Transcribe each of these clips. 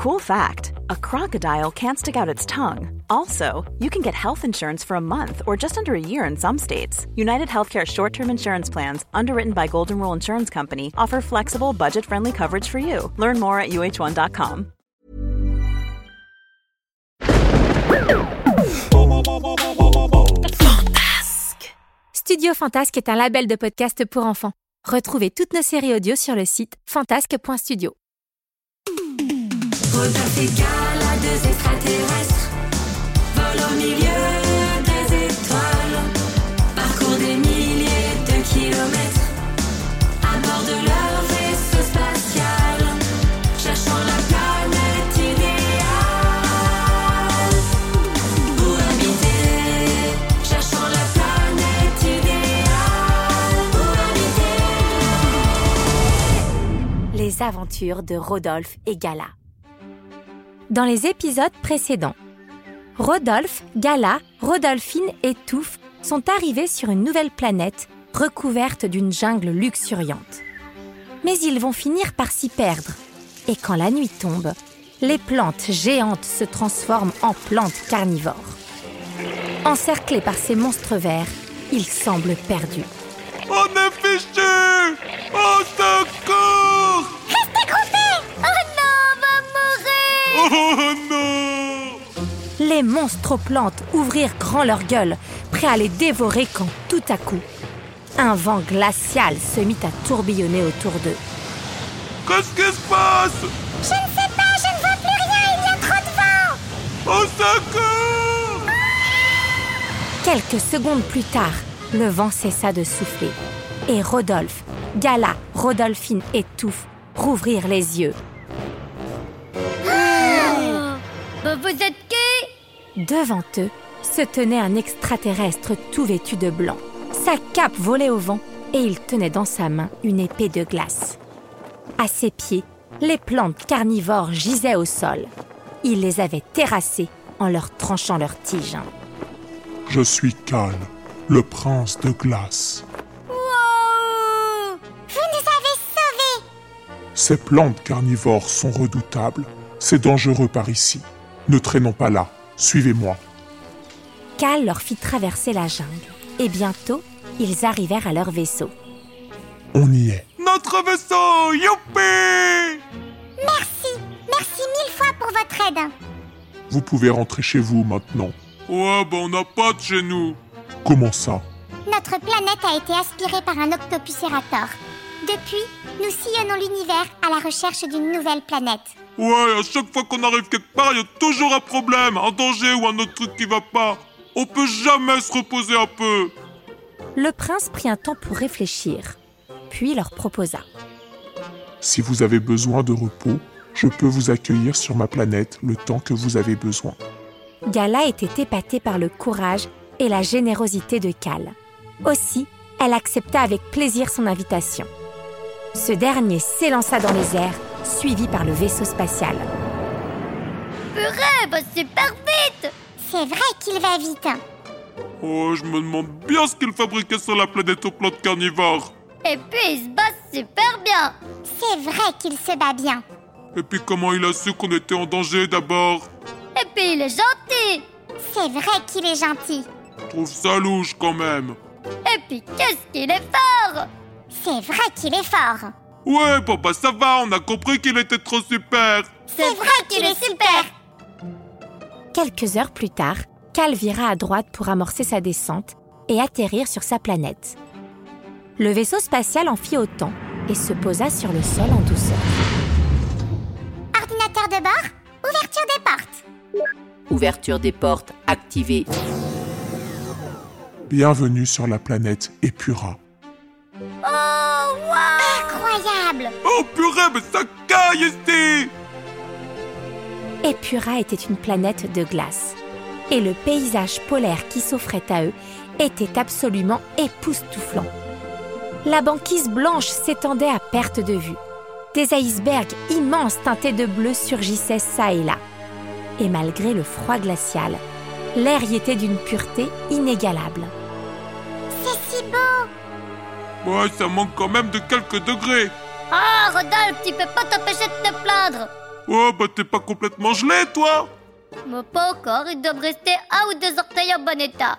Cool fact a crocodile can't stick out its tongue. Also, you can get health insurance for a month or just under a year in some states. United Healthcare short term insurance plans, underwritten by Golden Rule Insurance Company, offer flexible, budget friendly coverage for you. Learn more at uh1.com. Fantasque. Studio Fantasque est un label de podcast pour enfants. Retrouvez toutes nos séries audio sur le site fantasque.studio. Rodolphe et Gala, deux extraterrestres, volent au milieu des étoiles, parcourent des milliers de kilomètres, à bord de leur vaisseau spatial, cherchant la planète idéale. Où habiter, cherchant la planète idéale. Où habiter. Les aventures de Rodolphe et Gala. Dans les épisodes précédents, Rodolphe, Gala, Rodolphine et Touffe sont arrivés sur une nouvelle planète recouverte d'une jungle luxuriante. Mais ils vont finir par s'y perdre. Et quand la nuit tombe, les plantes géantes se transforment en plantes carnivores. Encerclés par ces monstres verts, ils semblent perdus. Fichu Plantes ouvrirent grand leur gueule, prêts à les dévorer quand tout à coup, un vent glacial se mit à tourbillonner autour d'eux. Qu'est-ce qui se passe? Je ne sais pas, je ne vois plus rien, il y a trop de vent Au secours Quelques secondes plus tard, le vent cessa de souffler et Rodolphe, Gala, Rodolphine et Touffe rouvrirent les yeux. Devant eux se tenait un extraterrestre tout vêtu de blanc. Sa cape volait au vent et il tenait dans sa main une épée de glace. À ses pieds, les plantes carnivores gisaient au sol. Il les avait terrassées en leur tranchant leurs tiges. Je suis Cal, le prince de glace. Vous nous avez sauvés Ces plantes carnivores sont redoutables. C'est dangereux par ici. Ne traînons pas là. Suivez-moi. Cal leur fit traverser la jungle et bientôt, ils arrivèrent à leur vaisseau. On y est. Notre vaisseau Youpi Merci, merci mille fois pour votre aide Vous pouvez rentrer chez vous maintenant. Ouais, ben on n'a pas de chez nous. Comment ça? Notre planète a été aspirée par un octopuserator. Depuis, nous sillonnons l'univers à la recherche d'une nouvelle planète. Ouais, à chaque fois qu'on arrive quelque part, il y a toujours un problème, un danger ou un autre truc qui va pas. On peut jamais se reposer un peu. Le prince prit un temps pour réfléchir, puis leur proposa. Si vous avez besoin de repos, je peux vous accueillir sur ma planète le temps que vous avez besoin. Gala était épatée par le courage et la générosité de Cal. Aussi, elle accepta avec plaisir son invitation. Ce dernier s'élança dans les airs, suivi par le vaisseau spatial. Purée, bah super vite C'est vrai qu'il va vite. Oh, je me demande bien ce qu'il fabriquait sur la planète aux plantes carnivores. Et puis il se bat super bien. C'est vrai qu'il se bat bien. Et puis comment il a su qu'on était en danger d'abord? Et puis il est gentil. C'est vrai qu'il est gentil. Je trouve ça louche quand même. Et puis qu'est-ce qu'il est fort C'est vrai qu'il est fort. Ouais, bon bah ça va, on a compris qu'il était trop super. C'est vrai qu'il est super. Quelques heures plus tard, Cal vira à droite pour amorcer sa descente et atterrir sur sa planète. Le vaisseau spatial en fit autant et se posa sur le sol en douceur. Ordinateur de bord, ouverture des portes. Ouverture des portes activée. Bienvenue sur la planète Epura. Oh purée, mais ça caille ici Epura était une planète de glace. Et le paysage polaire qui s'offrait à eux était absolument époustouflant. La banquise blanche s'étendait à perte de vue. Des icebergs immenses teintés de bleu surgissaient çà et là. Et malgré le froid glacial, l'air y était d'une pureté inégalable. C'est si beau Ouais, ça manque quand même de quelques degrés. Oh, Rodolphe, tu peux pas t'empêcher de te plaindre Oh, bah t'es pas complètement gelé, toi Mais pas encore, il doit me rester un ou deux orteils en bon état.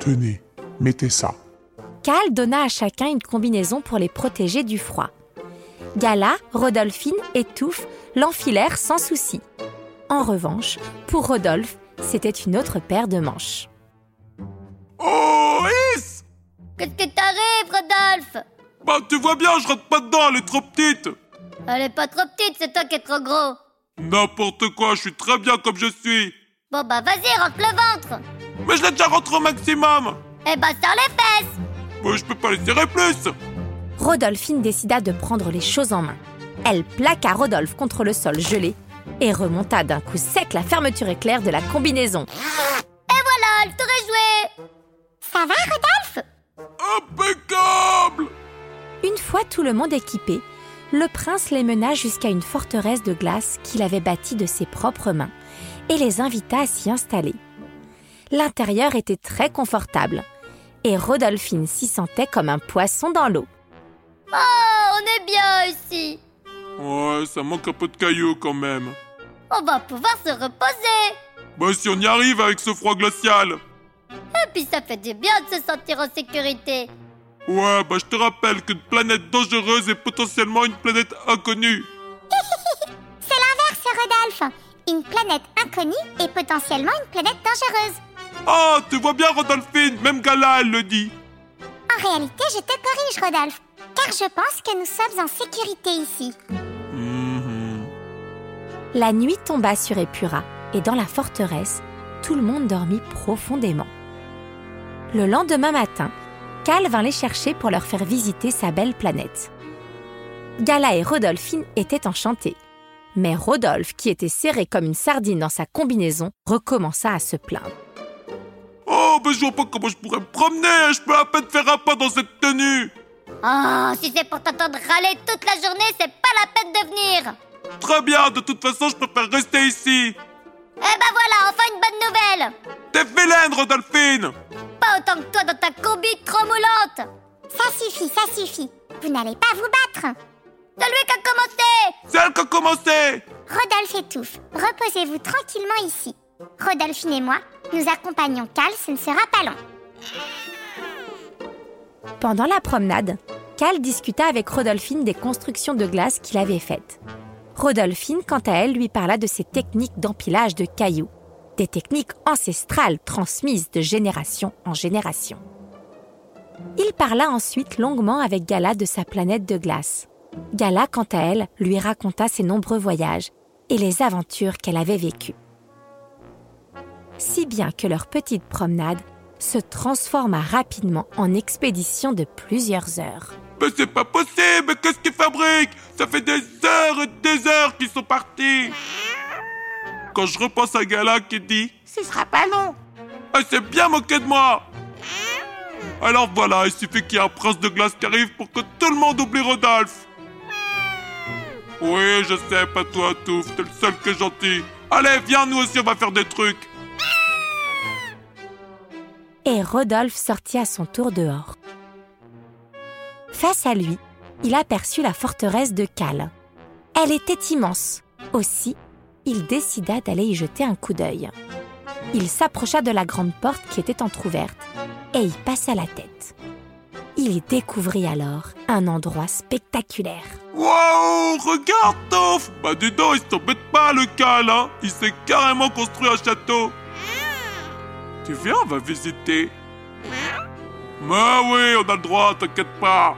Tenez, mettez ça. Cal donna à chacun une combinaison pour les protéger du froid. Gala, Rodolphine et Touffe l'enfilèrent sans souci. En revanche, pour Rodolphe, c'était une autre paire de manches. Oh, Is Qu'est-ce qui t'arrive, Rodolphe? Bah tu vois bien, je rentre pas dedans, elle est trop petite Elle est pas trop petite, c'est toi qui es trop gros. N'importe quoi, je suis très bien comme je suis Bon bah vas-y, rentre le ventre. Mais je l'ai déjà rentré au maximum Eh bah serre les fesses. Bah je peux pas les serrer plus Rodolphine décida de prendre les choses en main. Elle plaqua Rodolphe contre le sol gelé et remonta d'un coup sec la fermeture éclair de la combinaison. Et voilà, le tour est joué. Ça va, Rodolphe? Impeccable Une fois tout le monde équipé, le prince les mena jusqu'à une forteresse de glace qu'il avait bâtie de ses propres mains et les invita à s'y installer. L'intérieur était très confortable et Rodolphine s'y sentait comme un poisson dans l'eau. Oh, on est bien ici. Ouais, ça manque un peu de cailloux quand même. On va pouvoir se reposer. Bah si on y arrive avec ce froid glacial Et puis ça fait du bien de se sentir en sécurité. Ouais, bah je te rappelle qu'une planète dangereuse est potentiellement une planète inconnue. C'est l'inverse, Rodolphe. Une planète inconnue est potentiellement une planète dangereuse. Ah, tu vois bien Rodolphine, même Gala elle le dit. En réalité, je te corrige, Rodolphe, car je pense que nous sommes en sécurité ici. Mhm. La nuit tomba sur Épura et dans la forteresse, tout le monde dormit profondément. Le lendemain matin, Cal vint les chercher pour leur faire visiter sa belle planète. Gala et Rodolphine étaient enchantés. Mais Rodolphe, qui était serré comme une sardine dans sa combinaison, recommença à se plaindre. Oh, bah je vois pas comment je pourrais me promener, je peux à peine faire un pas dans cette tenue. Oh, si c'est pour t'entendre râler toute la journée, c'est pas la peine de venir. Très bien, de toute façon je préfère rester ici. Eh ben voilà, enfin une bonne nouvelle. T'es vilaine, Rodolphine Pas autant que toi dans ta combi trop moulante. Ça suffit, ça suffit. Vous n'allez pas vous battre. C'est lui qui a commencé. C'est elle qui a commencé Rodolphe étouffe. Reposez-vous tranquillement ici. Rodolphine et moi, nous accompagnons Cal, ce ne sera pas long. Pendant la promenade, Cal discuta avec Rodolphine des constructions de glace qu'il avait faites. Rodolphine, quant à elle, lui parla de ses techniques d'empilage de cailloux, des techniques ancestrales transmises de génération en génération. Il parla ensuite longuement avec Gala de sa planète de glace. Gala, quant à elle, lui raconta ses nombreux voyages et les aventures qu'elle avait vécues. Si bien que leur petite promenade se transforma rapidement en expédition de plusieurs heures. Mais c'est pas possible, qu'est-ce qu'ils fabriquent Ça fait des heures et des heures qu'ils sont partis. Quand je repense à Gala qui dit « Ce sera pas long !» Elle s'est bien moquée de moi. Alors voilà, il suffit qu'il y ait un prince de glace qui arrive pour que tout le monde oublie Rodolphe. Oui, je sais, pas toi, Touffe, t'es le seul qui est gentil. Allez, viens, nous aussi, on va faire des trucs. Et Rodolphe sortit à son tour dehors. Face à lui, il aperçut la forteresse de Cal. Elle était immense. Aussi, il décida d'aller y jeter un coup d'œil. Il s'approcha de la grande porte qui était entr'ouverte et y passa la tête. Il découvrit alors un endroit spectaculaire. Waouh, regarde, Touffe Bah dis donc, il s'embête pas, le Cal, hein Il s'est carrément construit un château Tu viens, on va visiter Mais oui, on a le droit, t'inquiète pas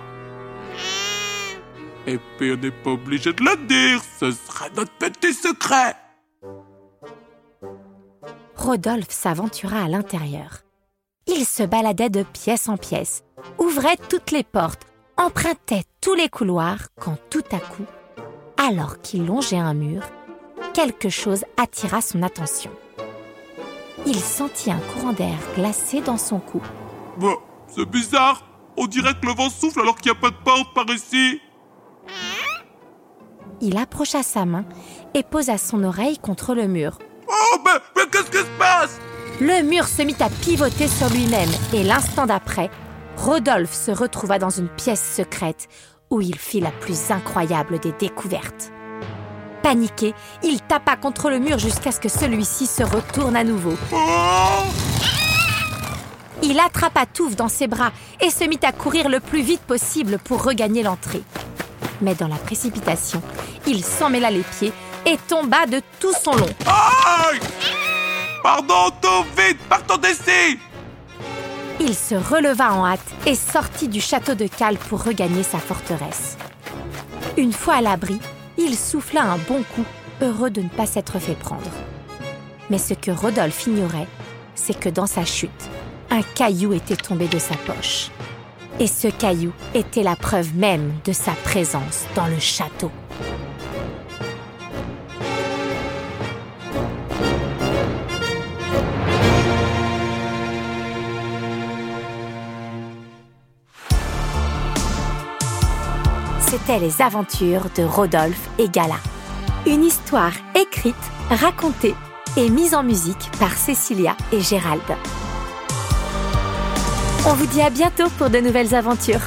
Et puis on n'est pas obligé de le dire, ce sera notre petit secret Rodolphe s'aventura à l'intérieur. Il se baladait de pièce en pièce, ouvrait toutes les portes, empruntait tous les couloirs, quand tout à coup, alors qu'il longeait un mur, quelque chose attira son attention. Il sentit un courant d'air glacé dans son cou. Bah, c'est bizarre On dirait que le vent souffle alors qu'il n'y a pas de porte par ici Il approcha sa main et posa son oreille contre le mur. Oh, mais, mais qu'est-ce qui se passe? Le mur se mit à pivoter sur lui-même et l'instant d'après, Rodolphe se retrouva dans une pièce secrète où il fit la plus incroyable des découvertes. Paniqué, il tapa contre le mur jusqu'à ce que celui-ci se retourne à nouveau. Oh Il attrapa Touffe dans ses bras et se mit à courir le plus vite possible pour regagner l'entrée. Mais dans la précipitation, il s'emmêla les pieds et tomba de tout son long. Aïe Pardon, tout vite, partons d'ici Il se releva en hâte et sortit du château de Cal pour regagner sa forteresse. Une fois à l'abri, il souffla un bon coup, heureux de ne pas s'être fait prendre. Mais ce que Rodolphe ignorait, c'est que dans sa chute, un caillou était tombé de sa poche. Et ce caillou était la preuve même de sa présence dans le château. C'était les aventures de Rodolphe et Gala. Une histoire écrite, racontée et mise en musique par Cécilia et Gérald. On vous dit à bientôt pour de nouvelles aventures.